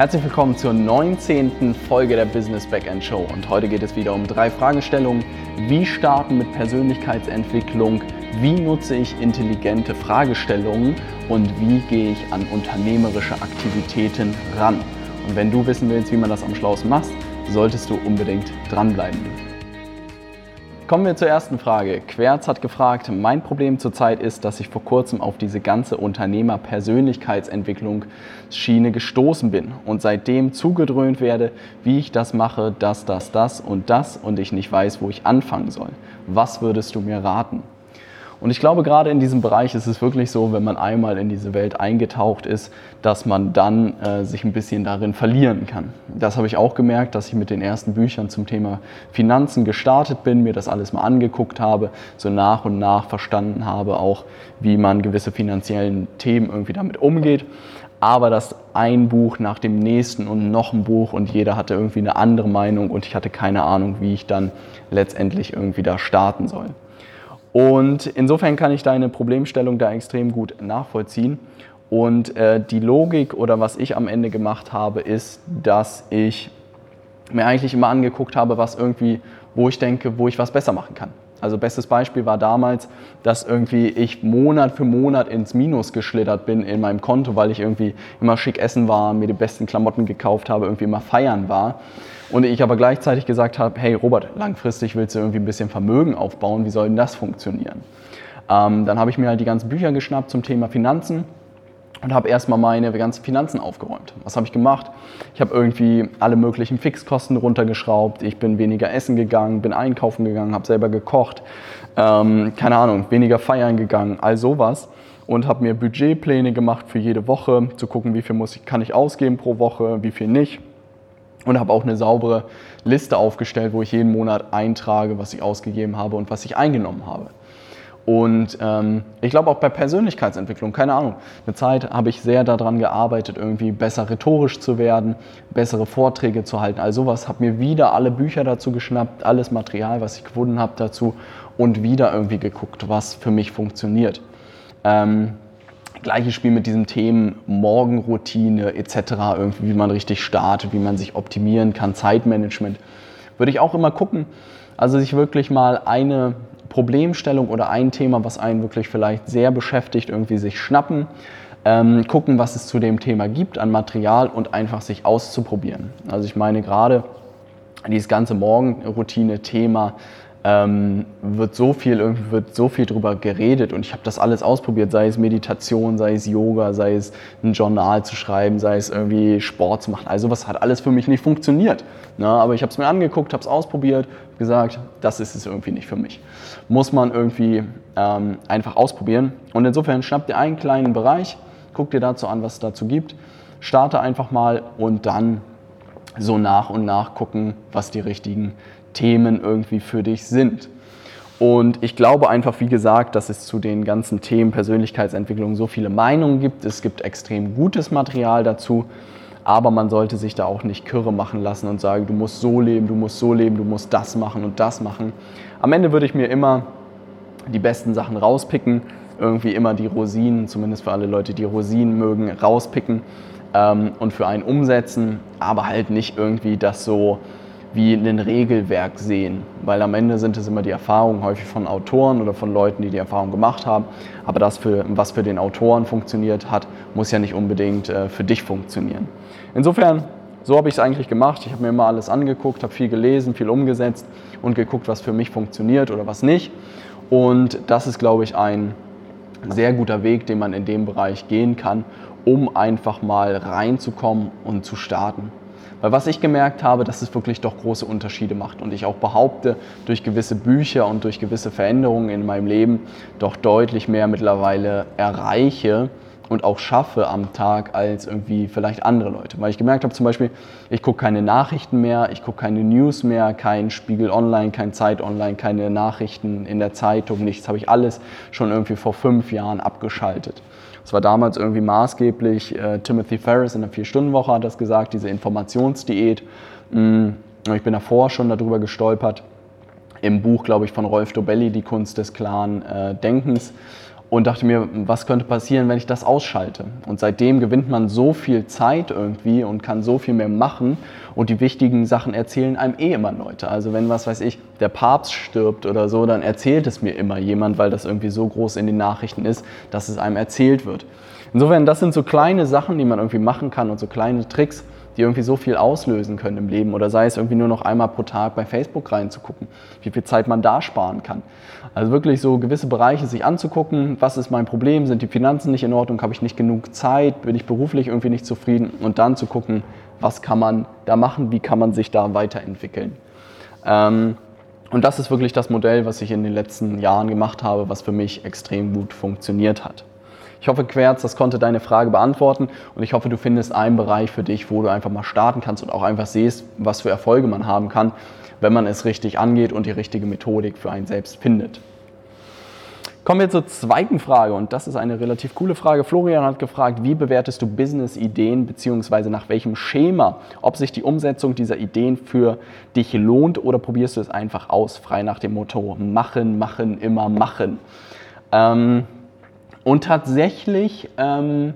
Herzlich willkommen zur 19. Folge der Business Backend Show und heute geht es wieder um drei Fragestellungen. Wie starten mit Persönlichkeitsentwicklung? Wie nutze ich intelligente Fragestellungen? Und wie gehe ich an unternehmerische Aktivitäten ran? Und wenn du wissen willst, wie man das am schlausten macht, solltest du unbedingt dranbleiben. Kommen wir zur ersten Frage. Querz hat gefragt, mein Problem zurzeit ist, dass ich vor kurzem auf diese ganze Unternehmer-Persönlichkeitsentwicklungsschiene gestoßen bin und seitdem zugedröhnt werde, wie ich das mache, das, das, das und das und ich nicht weiß, wo ich anfangen soll. Was würdest du mir raten? Und ich glaube, gerade in diesem Bereich ist es wirklich so, wenn man einmal in diese Welt eingetaucht ist, dass man dann äh, sich ein bisschen darin verlieren kann. Das habe ich auch gemerkt, dass ich mit den ersten Büchern zum Thema Finanzen gestartet bin, mir das alles mal angeguckt habe, so nach und nach verstanden habe, auch wie man gewisse finanziellen Themen irgendwie damit umgeht aber dass ein Buch nach dem nächsten und noch ein Buch und jeder hatte irgendwie eine andere Meinung und ich hatte keine Ahnung, wie ich dann letztendlich irgendwie da starten soll. Und insofern kann ich deine Problemstellung da extrem gut nachvollziehen. Und äh, die Logik oder was ich am Ende gemacht habe, ist, dass ich mir eigentlich immer angeguckt habe, was irgendwie, wo ich denke, wo ich was besser machen kann. Also bestes Beispiel war damals, dass irgendwie ich Monat für Monat ins Minus geschlittert bin in meinem Konto, weil ich irgendwie immer schick essen war, mir die besten Klamotten gekauft habe, irgendwie immer feiern war. Und ich aber gleichzeitig gesagt habe, hey Robert, langfristig willst du irgendwie ein bisschen Vermögen aufbauen, wie soll denn das funktionieren? Ähm, dann habe ich mir halt die ganzen Bücher geschnappt zum Thema Finanzen und habe erstmal meine ganzen Finanzen aufgeräumt. Was habe ich gemacht? Ich habe irgendwie alle möglichen Fixkosten runtergeschraubt, ich bin weniger essen gegangen, bin einkaufen gegangen, habe selber gekocht, ähm, keine Ahnung, weniger feiern gegangen, all sowas und habe mir Budgetpläne gemacht für jede Woche, zu gucken, wie viel muss ich, kann ich ausgeben pro Woche, wie viel nicht und habe auch eine saubere Liste aufgestellt, wo ich jeden Monat eintrage, was ich ausgegeben habe und was ich eingenommen habe. Und ähm, ich glaube auch bei Persönlichkeitsentwicklung, keine Ahnung, eine Zeit habe ich sehr daran gearbeitet, irgendwie besser rhetorisch zu werden, bessere Vorträge zu halten. Also sowas, habe mir wieder alle Bücher dazu geschnappt, alles Material, was ich gefunden habe dazu und wieder irgendwie geguckt, was für mich funktioniert. Ähm, Gleiches Spiel mit diesen Themen Morgenroutine etc., irgendwie, wie man richtig startet, wie man sich optimieren kann, Zeitmanagement. Würde ich auch immer gucken, also sich wirklich mal eine Problemstellung oder ein Thema, was einen wirklich vielleicht sehr beschäftigt, irgendwie sich schnappen, ähm, gucken, was es zu dem Thema gibt an Material und einfach sich auszuprobieren. Also ich meine gerade dieses ganze Morgenroutine-Thema ähm, wird so viel wird so viel drüber geredet und ich habe das alles ausprobiert, sei es Meditation, sei es Yoga, sei es ein Journal zu schreiben, sei es irgendwie Sport zu machen. Also was hat alles für mich nicht funktioniert. Ne? Aber ich habe es mir angeguckt, habe es ausprobiert, gesagt, das ist es irgendwie nicht für mich. Muss man irgendwie ähm, einfach ausprobieren. Und insofern schnapp dir einen kleinen Bereich, guck dir dazu an, was es dazu gibt, starte einfach mal und dann so nach und nach gucken, was die richtigen Themen irgendwie für dich sind. Und ich glaube einfach, wie gesagt, dass es zu den ganzen Themen Persönlichkeitsentwicklung so viele Meinungen gibt. Es gibt extrem gutes Material dazu, aber man sollte sich da auch nicht kürre machen lassen und sagen, du musst so leben, du musst so leben, du musst das machen und das machen. Am Ende würde ich mir immer die besten Sachen rauspicken, irgendwie immer die Rosinen, zumindest für alle Leute, die Rosinen mögen, rauspicken ähm, und für einen umsetzen, aber halt nicht irgendwie das so wie ein Regelwerk sehen, weil am Ende sind es immer die Erfahrungen häufig von Autoren oder von Leuten, die die Erfahrung gemacht haben. Aber das, für, was für den Autoren funktioniert hat, muss ja nicht unbedingt äh, für dich funktionieren. Insofern, so habe ich es eigentlich gemacht. Ich habe mir immer alles angeguckt, habe viel gelesen, viel umgesetzt und geguckt, was für mich funktioniert oder was nicht. Und das ist, glaube ich, ein sehr guter Weg, den man in dem Bereich gehen kann, um einfach mal reinzukommen und zu starten. Weil was ich gemerkt habe, dass es wirklich doch große Unterschiede macht und ich auch behaupte, durch gewisse Bücher und durch gewisse Veränderungen in meinem Leben doch deutlich mehr mittlerweile erreiche und auch schaffe am Tag als irgendwie vielleicht andere Leute. Weil ich gemerkt habe zum Beispiel, ich gucke keine Nachrichten mehr, ich gucke keine News mehr, kein Spiegel Online, kein Zeit Online, keine Nachrichten in der Zeitung, nichts. Habe ich alles schon irgendwie vor fünf Jahren abgeschaltet. Das war damals irgendwie maßgeblich, äh, Timothy Ferris in der Vier-Stunden-Woche hat das gesagt, diese Informationsdiät. Mm, ich bin davor schon darüber gestolpert, im Buch, glaube ich, von Rolf Dobelli, Die Kunst des klaren äh, Denkens. Und dachte mir, was könnte passieren, wenn ich das ausschalte? Und seitdem gewinnt man so viel Zeit irgendwie und kann so viel mehr machen und die wichtigen Sachen erzählen einem eh immer Leute. Also wenn, was weiß ich, der Papst stirbt oder so, dann erzählt es mir immer jemand, weil das irgendwie so groß in den Nachrichten ist, dass es einem erzählt wird. Insofern, das sind so kleine Sachen, die man irgendwie machen kann und so kleine Tricks, die irgendwie so viel auslösen können im Leben. Oder sei es irgendwie nur noch einmal pro Tag bei Facebook reinzugucken, wie viel Zeit man da sparen kann. Also wirklich so gewisse Bereiche sich anzugucken, was ist mein Problem, sind die Finanzen nicht in Ordnung, habe ich nicht genug Zeit, bin ich beruflich irgendwie nicht zufrieden und dann zu gucken, was kann man da machen, wie kann man sich da weiterentwickeln. Ähm, und das ist wirklich das Modell, was ich in den letzten Jahren gemacht habe, was für mich extrem gut funktioniert hat. Ich hoffe, Querz, das konnte deine Frage beantworten und ich hoffe, du findest einen Bereich für dich, wo du einfach mal starten kannst und auch einfach siehst, was für Erfolge man haben kann, wenn man es richtig angeht und die richtige Methodik für einen selbst findet. Kommen wir zur zweiten Frage und das ist eine relativ coole Frage. Florian hat gefragt, wie bewertest du Business-Ideen bzw. nach welchem Schema, ob sich die Umsetzung dieser Ideen für dich lohnt oder probierst du es einfach aus, frei nach dem Motto machen, machen, immer machen. Ähm, und tatsächlich ähm,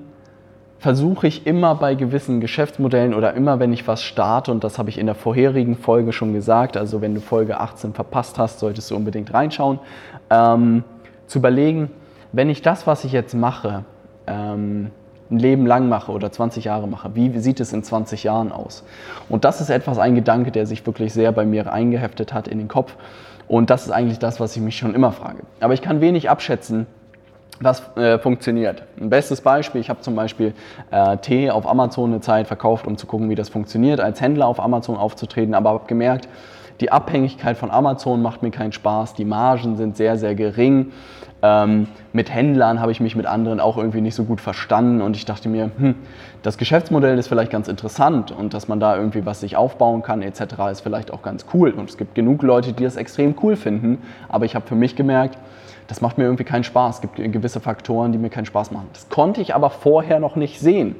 versuche ich immer bei gewissen Geschäftsmodellen oder immer, wenn ich was starte, und das habe ich in der vorherigen Folge schon gesagt, also wenn du Folge 18 verpasst hast, solltest du unbedingt reinschauen, ähm, zu überlegen, wenn ich das, was ich jetzt mache, ähm, ein Leben lang mache oder 20 Jahre mache, wie sieht es in 20 Jahren aus? Und das ist etwas, ein Gedanke, der sich wirklich sehr bei mir eingeheftet hat in den Kopf. Und das ist eigentlich das, was ich mich schon immer frage. Aber ich kann wenig abschätzen, was äh, funktioniert. Ein bestes Beispiel, ich habe zum Beispiel äh, Tee auf Amazon eine Zeit verkauft, um zu gucken, wie das funktioniert, als Händler auf Amazon aufzutreten, aber habe gemerkt, die Abhängigkeit von Amazon macht mir keinen Spaß, die Margen sind sehr, sehr gering. Ähm, mit Händlern habe ich mich mit anderen auch irgendwie nicht so gut verstanden und ich dachte mir, hm, das Geschäftsmodell ist vielleicht ganz interessant und dass man da irgendwie was sich aufbauen kann etc. ist vielleicht auch ganz cool und es gibt genug Leute, die das extrem cool finden, aber ich habe für mich gemerkt, das macht mir irgendwie keinen Spaß. Es gibt gewisse Faktoren, die mir keinen Spaß machen. Das konnte ich aber vorher noch nicht sehen.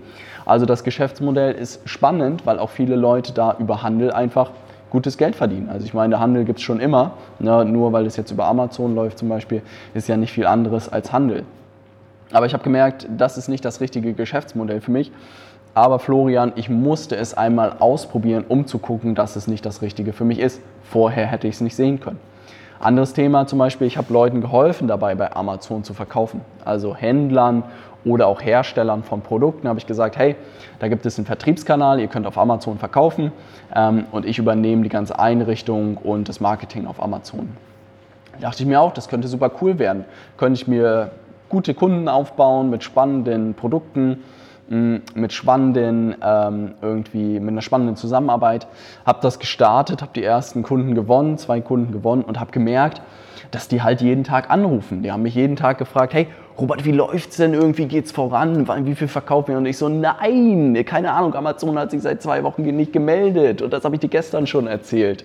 Also das Geschäftsmodell ist spannend, weil auch viele Leute da über Handel einfach gutes Geld verdienen. Also ich meine, Handel gibt es schon immer. Ne? Nur weil es jetzt über Amazon läuft zum Beispiel, ist ja nicht viel anderes als Handel. Aber ich habe gemerkt, das ist nicht das richtige Geschäftsmodell für mich. Aber Florian, ich musste es einmal ausprobieren, um zu gucken, dass es nicht das Richtige für mich ist. Vorher hätte ich es nicht sehen können. Anderes Thema zum Beispiel, ich habe Leuten geholfen dabei, bei Amazon zu verkaufen. Also Händlern oder auch Herstellern von Produkten habe ich gesagt, hey, da gibt es einen Vertriebskanal, ihr könnt auf Amazon verkaufen ähm, und ich übernehme die ganze Einrichtung und das Marketing auf Amazon. Da dachte ich mir auch, das könnte super cool werden. Könnte ich mir gute Kunden aufbauen mit spannenden Produkten mit spannenden, ähm, irgendwie mit einer spannenden Zusammenarbeit. Habe das gestartet, habe die ersten Kunden gewonnen, zwei Kunden gewonnen und habe gemerkt, dass die halt jeden Tag anrufen. Die haben mich jeden Tag gefragt, hey, Robert, wie läuft's denn irgendwie? Geht's voran? Wie viel verkaufen wir? Und ich so, nein, keine Ahnung, Amazon hat sich seit zwei Wochen nicht gemeldet und das habe ich dir gestern schon erzählt.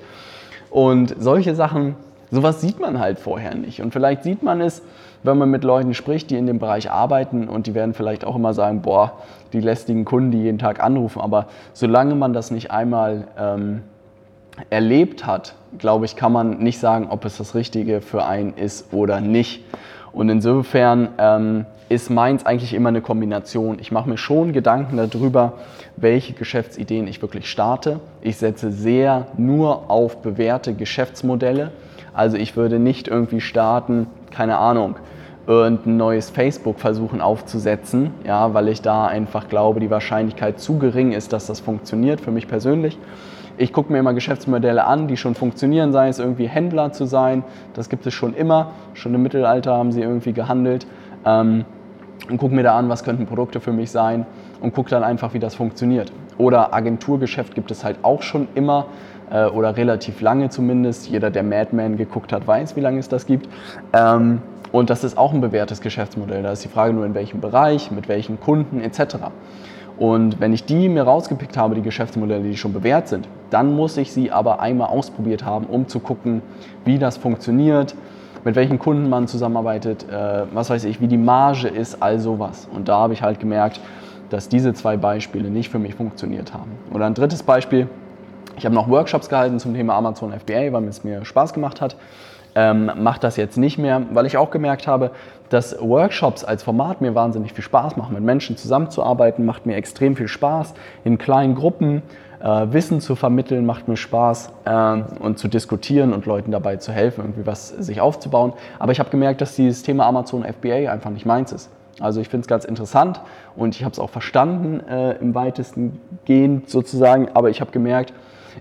Und solche Sachen, sowas sieht man halt vorher nicht. Und vielleicht sieht man es, wenn man mit Leuten spricht, die in dem Bereich arbeiten und die werden vielleicht auch immer sagen, boah, die lästigen Kunden, die jeden Tag anrufen. Aber solange man das nicht einmal ähm, erlebt hat, glaube ich, kann man nicht sagen, ob es das Richtige für einen ist oder nicht. Und insofern ähm, ist meins eigentlich immer eine Kombination. Ich mache mir schon Gedanken darüber, welche Geschäftsideen ich wirklich starte. Ich setze sehr nur auf bewährte Geschäftsmodelle. Also ich würde nicht irgendwie starten, keine Ahnung, irgendein neues Facebook versuchen aufzusetzen, ja, weil ich da einfach glaube, die Wahrscheinlichkeit zu gering ist, dass das funktioniert, für mich persönlich. Ich gucke mir immer Geschäftsmodelle an, die schon funktionieren, sei es irgendwie Händler zu sein, das gibt es schon immer, schon im Mittelalter haben sie irgendwie gehandelt. Ähm, und gucke mir da an, was könnten Produkte für mich sein und gucke dann einfach, wie das funktioniert. Oder Agenturgeschäft gibt es halt auch schon immer äh, oder relativ lange zumindest. Jeder, der Madman geguckt hat, weiß, wie lange es das gibt. Ähm, und das ist auch ein bewährtes Geschäftsmodell. Da ist die Frage nur, in welchem Bereich, mit welchen Kunden etc. Und wenn ich die mir rausgepickt habe, die Geschäftsmodelle, die schon bewährt sind, dann muss ich sie aber einmal ausprobiert haben, um zu gucken, wie das funktioniert, mit welchen Kunden man zusammenarbeitet, äh, was weiß ich, wie die Marge ist, all sowas. Und da habe ich halt gemerkt, dass diese zwei Beispiele nicht für mich funktioniert haben. Oder ein drittes Beispiel, ich habe noch Workshops gehalten zum Thema Amazon FBA, weil es mir Spaß gemacht hat. ähm, mache das jetzt nicht mehr, weil ich auch gemerkt habe, dass Workshops als Format mir wahnsinnig viel Spaß machen. Mit Menschen zusammenzuarbeiten macht mir extrem viel Spaß. In kleinen Gruppen äh, Wissen zu vermitteln macht mir Spaß äh, und zu diskutieren und Leuten dabei zu helfen, irgendwie was sich aufzubauen. Aber ich habe gemerkt, dass dieses Thema Amazon FBA einfach nicht meins ist. Also ich finde es ganz interessant und ich habe es auch verstanden äh, im weitesten gehend sozusagen, aber ich habe gemerkt,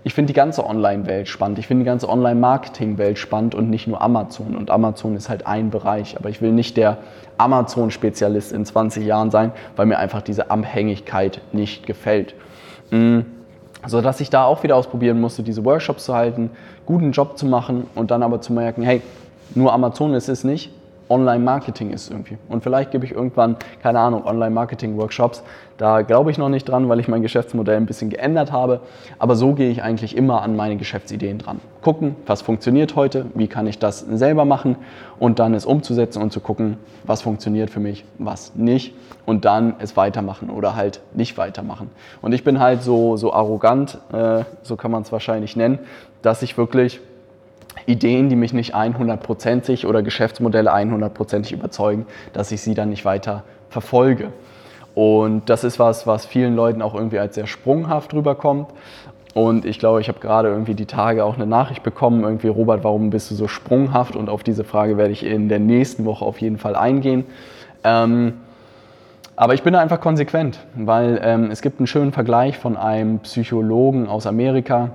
ich finde die ganze Online-Welt spannend. Ich finde die ganze Online-Marketing-Welt spannend und nicht nur Amazon. Und Amazon ist halt ein Bereich. Aber ich will nicht der Amazon-Spezialist in 20 Jahren sein, weil mir einfach diese Abhängigkeit nicht gefällt. Mhm. So dass ich da auch wieder ausprobieren musste, diese Workshops zu halten, guten Job zu machen und dann aber zu merken, hey, nur Amazon ist es nicht, Online-Marketing ist irgendwie. Und vielleicht gebe ich irgendwann, keine Ahnung, Online-Marketing-Workshops. Da glaube ich noch nicht dran, weil ich mein Geschäftsmodell ein bisschen geändert habe. Aber so gehe ich eigentlich immer an meine Geschäftsideen dran. Gucken, was funktioniert heute, wie kann ich das selber machen und dann es umzusetzen und zu gucken, was funktioniert für mich, was nicht. Und dann es weitermachen oder halt nicht weitermachen. Und ich bin halt so, so arrogant, äh, so kann man es wahrscheinlich nennen, dass ich wirklich Ideen, die mich nicht 100%ig oder Geschäftsmodelle 100%ig überzeugen, dass ich sie dann nicht weiter verfolge. Und das ist was, was vielen Leuten auch irgendwie als sehr sprunghaft rüberkommt. Und ich glaube, ich habe gerade irgendwie die Tage auch eine Nachricht bekommen, irgendwie, Robert, warum bist du so sprunghaft? Und auf diese Frage werde ich in der nächsten Woche auf jeden Fall eingehen. Ähm, aber ich bin da einfach konsequent, weil ähm, es gibt einen schönen Vergleich von einem Psychologen aus Amerika,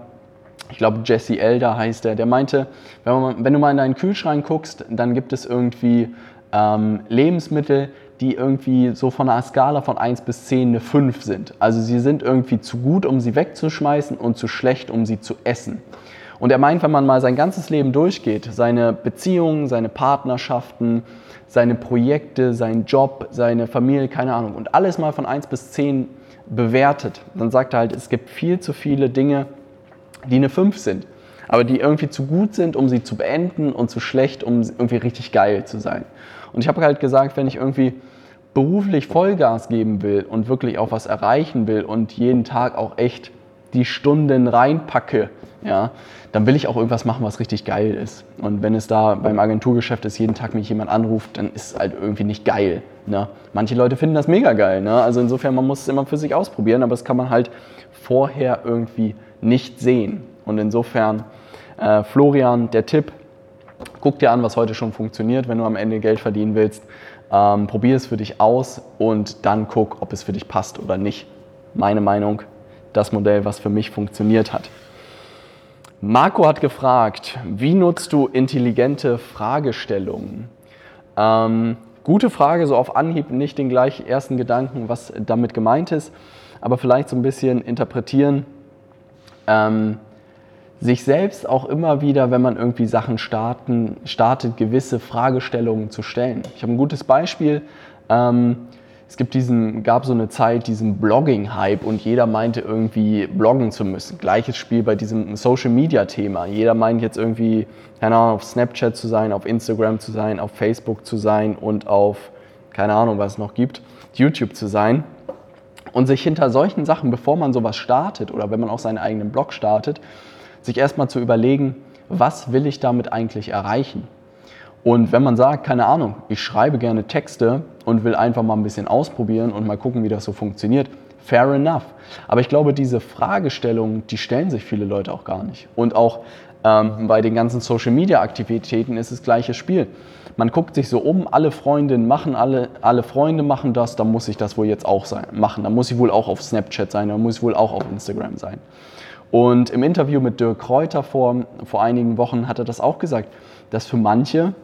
ich glaube Jesse Elder heißt er, der meinte, wenn, man, wenn, du mal in deinen Kühlschrank guckst, dann gibt es irgendwie ähm, Lebensmittel, die irgendwie so von einer Skala von 1 bis 10 eine 5 sind. Also sie sind irgendwie zu gut, um sie wegzuschmeißen und zu schlecht, um sie zu essen. Und er meint, wenn man mal sein ganzes Leben durchgeht, seine Beziehungen, seine Partnerschaften, seine Projekte, seinen Job, seine Familie, keine Ahnung, und alles mal von 1 bis 10 bewertet, dann sagt er halt, es gibt viel zu viele Dinge, die eine 5 sind, aber die irgendwie zu gut sind, um sie zu beenden und zu schlecht, um irgendwie richtig geil zu sein. Und ich habe halt gesagt, wenn ich irgendwie beruflich Vollgas geben will und wirklich auch was erreichen will und jeden Tag auch echt die Stunden reinpacke, ja, dann will ich auch irgendwas machen, was richtig geil ist. Und wenn es da beim Agenturgeschäft ist, jeden Tag mich jemand anruft, dann ist es halt irgendwie nicht geil. Ne? Manche Leute finden das mega geil. Ne? Also insofern, man muss es immer für sich ausprobieren, aber das kann man halt vorher irgendwie nicht sehen. Und insofern, äh, Florian, der Tipp, guck dir an, was heute schon funktioniert, wenn du am Ende Geld verdienen willst. Ähm, probier es für dich aus und dann guck, ob es für dich passt oder nicht. Meine Meinung, das Modell, was für mich funktioniert hat. Marco hat gefragt, wie nutzt du intelligente Fragestellungen? Ähm, gute Frage, so auf Anhieb nicht den gleich ersten Gedanken, was damit gemeint ist, aber vielleicht so ein bisschen interpretieren ähm, sich selbst auch immer wieder, wenn man irgendwie Sachen starten, startet, gewisse Fragestellungen zu stellen. Ich habe ein gutes Beispiel. Ähm, es gibt diesen, gab so eine Zeit diesen Blogging-Hype und jeder meinte irgendwie bloggen zu müssen. Gleiches Spiel bei diesem Social-Media-Thema. Jeder meint jetzt irgendwie, keine Ahnung, auf Snapchat zu sein, auf Instagram zu sein, auf Facebook zu sein und auf, keine Ahnung, was es noch gibt, YouTube zu sein. Und sich hinter solchen Sachen, bevor man sowas startet oder wenn man auch seinen eigenen Blog startet, sich erstmal zu überlegen, was will ich damit eigentlich erreichen? Und wenn man sagt, keine Ahnung, ich schreibe gerne Texte und will einfach mal ein bisschen ausprobieren und mal gucken, wie das so funktioniert, fair enough. Aber ich glaube, diese Fragestellungen, die stellen sich viele Leute auch gar nicht. Und auch ähm, bei den ganzen Social-Media-Aktivitäten ist das gleiche Spiel man guckt sich so um, alle Freundinnen machen, alle, alle Freunde machen das, dann muss ich das wohl jetzt auch sein, machen. Dann muss ich wohl auch auf Snapchat sein, dann muss ich wohl auch auf Instagram sein. Und im Interview mit Dirk Kräuter vor, vor einigen Wochen hat er das auch gesagt, dass für manche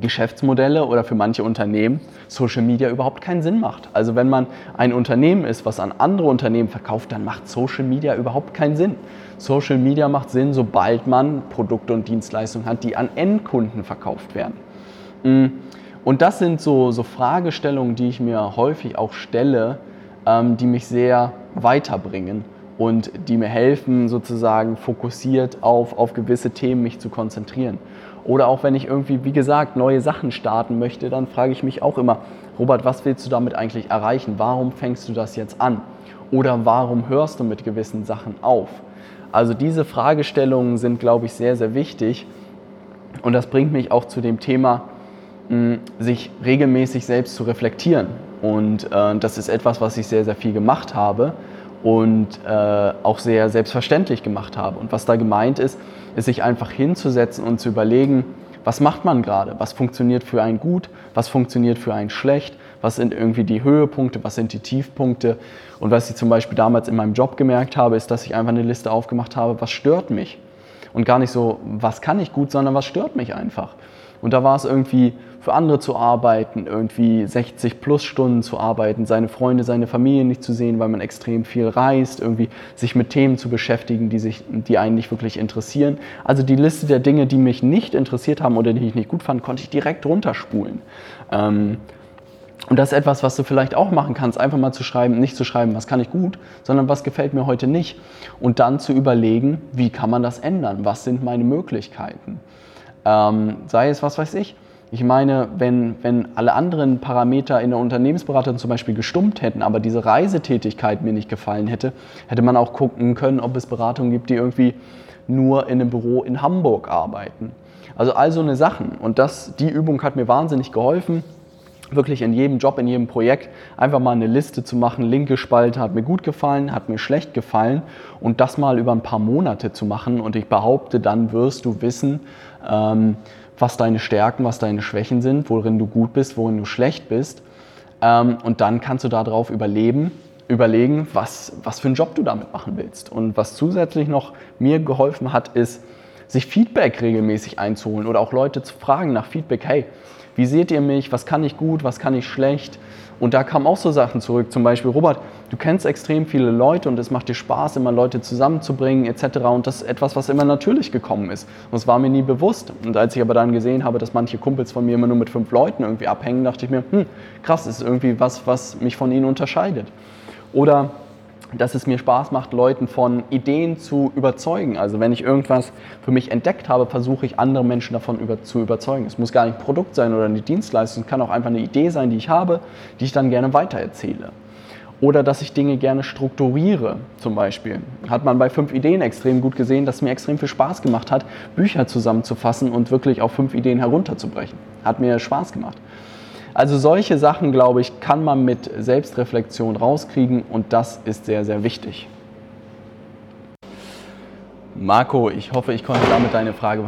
Geschäftsmodelle oder für manche Unternehmen Social Media überhaupt keinen Sinn macht. Also wenn man ein Unternehmen ist, was an andere Unternehmen verkauft, dann macht Social Media überhaupt keinen Sinn. Social Media macht Sinn, sobald man Produkte und Dienstleistungen hat, die an Endkunden verkauft werden. Mm. Und das sind so, so Fragestellungen, die ich mir häufig auch stelle, ähm, die mich sehr weiterbringen und die mir helfen, sozusagen fokussiert auf, auf gewisse Themen mich zu konzentrieren. Oder auch wenn ich irgendwie, wie gesagt, neue Sachen starten möchte, dann frage ich mich auch immer, Robert, was willst du damit eigentlich erreichen? Warum fängst du das jetzt an? Oder warum hörst du mit gewissen Sachen auf? Also diese Fragestellungen sind, glaube ich, sehr, sehr wichtig Und das bringt mich auch zu dem Thema, sich regelmäßig selbst zu reflektieren. Und äh, das ist etwas, was ich sehr, sehr viel gemacht habe und äh, auch sehr selbstverständlich gemacht habe. Und was da gemeint ist, ist sich einfach hinzusetzen und zu überlegen, was macht man gerade, was funktioniert für einen gut, was funktioniert für einen schlecht, was sind irgendwie die Höhepunkte, was sind die Tiefpunkte. Und was ich zum Beispiel damals in meinem Job gemerkt habe, ist, dass ich einfach eine Liste aufgemacht habe, was stört mich. Und gar nicht so, was kann ich gut, sondern was stört mich einfach. Und da war es irgendwie für andere zu arbeiten, irgendwie 60 plus Stunden zu arbeiten, seine Freunde, seine Familie nicht zu sehen, weil man extrem viel reist, irgendwie sich mit Themen zu beschäftigen, die, sich, die einen nicht wirklich interessieren. Also die Liste der Dinge, die mich nicht interessiert haben oder die ich nicht gut fand, konnte ich direkt runterspulen. Ähm, und das ist etwas, was du vielleicht auch machen kannst, einfach mal zu schreiben, nicht zu schreiben, was kann ich gut, sondern was gefällt mir heute nicht. Und dann zu überlegen, wie kann man das ändern? Was sind meine Möglichkeiten? Ähm, sei es, was weiß ich, ich meine, wenn, wenn alle anderen Parameter in der Unternehmensberatung zum Beispiel gestummt hätten, aber diese Reisetätigkeit mir nicht gefallen hätte, hätte man auch gucken können, ob es Beratungen gibt, die irgendwie nur in einem Büro in Hamburg arbeiten. Also all so eine Sachen. Und das, die Übung hat mir wahnsinnig geholfen, wirklich in jedem Job, in jedem Projekt einfach mal eine Liste zu machen. Linke Spalte hat mir gut gefallen, hat mir schlecht gefallen und das mal über ein paar Monate zu machen. Und ich behaupte, dann wirst du wissen, ähm, was deine Stärken, was deine Schwächen sind, worin du gut bist, worin du schlecht bist. Ähm, und dann kannst du darauf überleben, überlegen, was, was für einen Job du damit machen willst. Und was zusätzlich noch mir geholfen hat, ist, sich Feedback regelmäßig einzuholen oder auch Leute zu fragen nach Feedback, hey, wie seht ihr mich, was kann ich gut, was kann ich schlecht? Und da kamen auch so Sachen zurück, zum Beispiel, Robert, du kennst extrem viele Leute und es macht dir Spaß, immer Leute zusammenzubringen etc. Und das ist etwas, was immer natürlich gekommen ist. Und es war mir nie bewusst. Und als ich aber dann gesehen habe, dass manche Kumpels von mir immer nur mit fünf Leuten irgendwie abhängen, dachte ich mir, hm, krass, das ist irgendwie was, was mich von ihnen unterscheidet. Oder dass es mir Spaß macht, Leuten von Ideen zu überzeugen. Also wenn ich irgendwas für mich entdeckt habe, versuche ich andere Menschen davon über, zu überzeugen. Es muss gar nicht ein Produkt sein oder eine Dienstleistung, es kann auch einfach eine Idee sein, die ich habe, die ich dann gerne weitererzähle. Oder dass ich Dinge gerne strukturiere, zum Beispiel. Hat man bei fünf Ideen extrem gut gesehen, dass es mir extrem viel Spaß gemacht hat, Bücher zusammenzufassen und wirklich auf fünf Ideen herunterzubrechen. Hat mir Spaß gemacht. Also solche Sachen, glaube ich, kann man mit Selbstreflexion rauskriegen und das ist sehr, sehr wichtig. Marco, ich hoffe, ich konnte damit deine Frage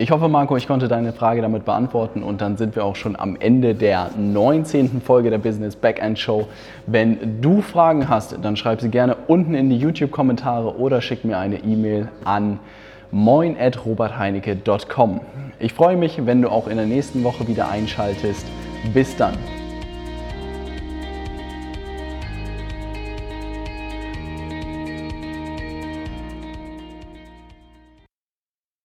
ich hoffe, Marco, ich konnte deine Frage damit beantworten und dann sind wir auch schon am Ende der 19. Folge der Business Backend Show. Wenn du Fragen hast, dann schreib sie gerne unten in die YouTube-Kommentare oder schick mir eine E-Mail an moin.robertheinecke.com. Ich freue mich, wenn du auch in der nächsten Woche wieder einschaltest. Bis dann.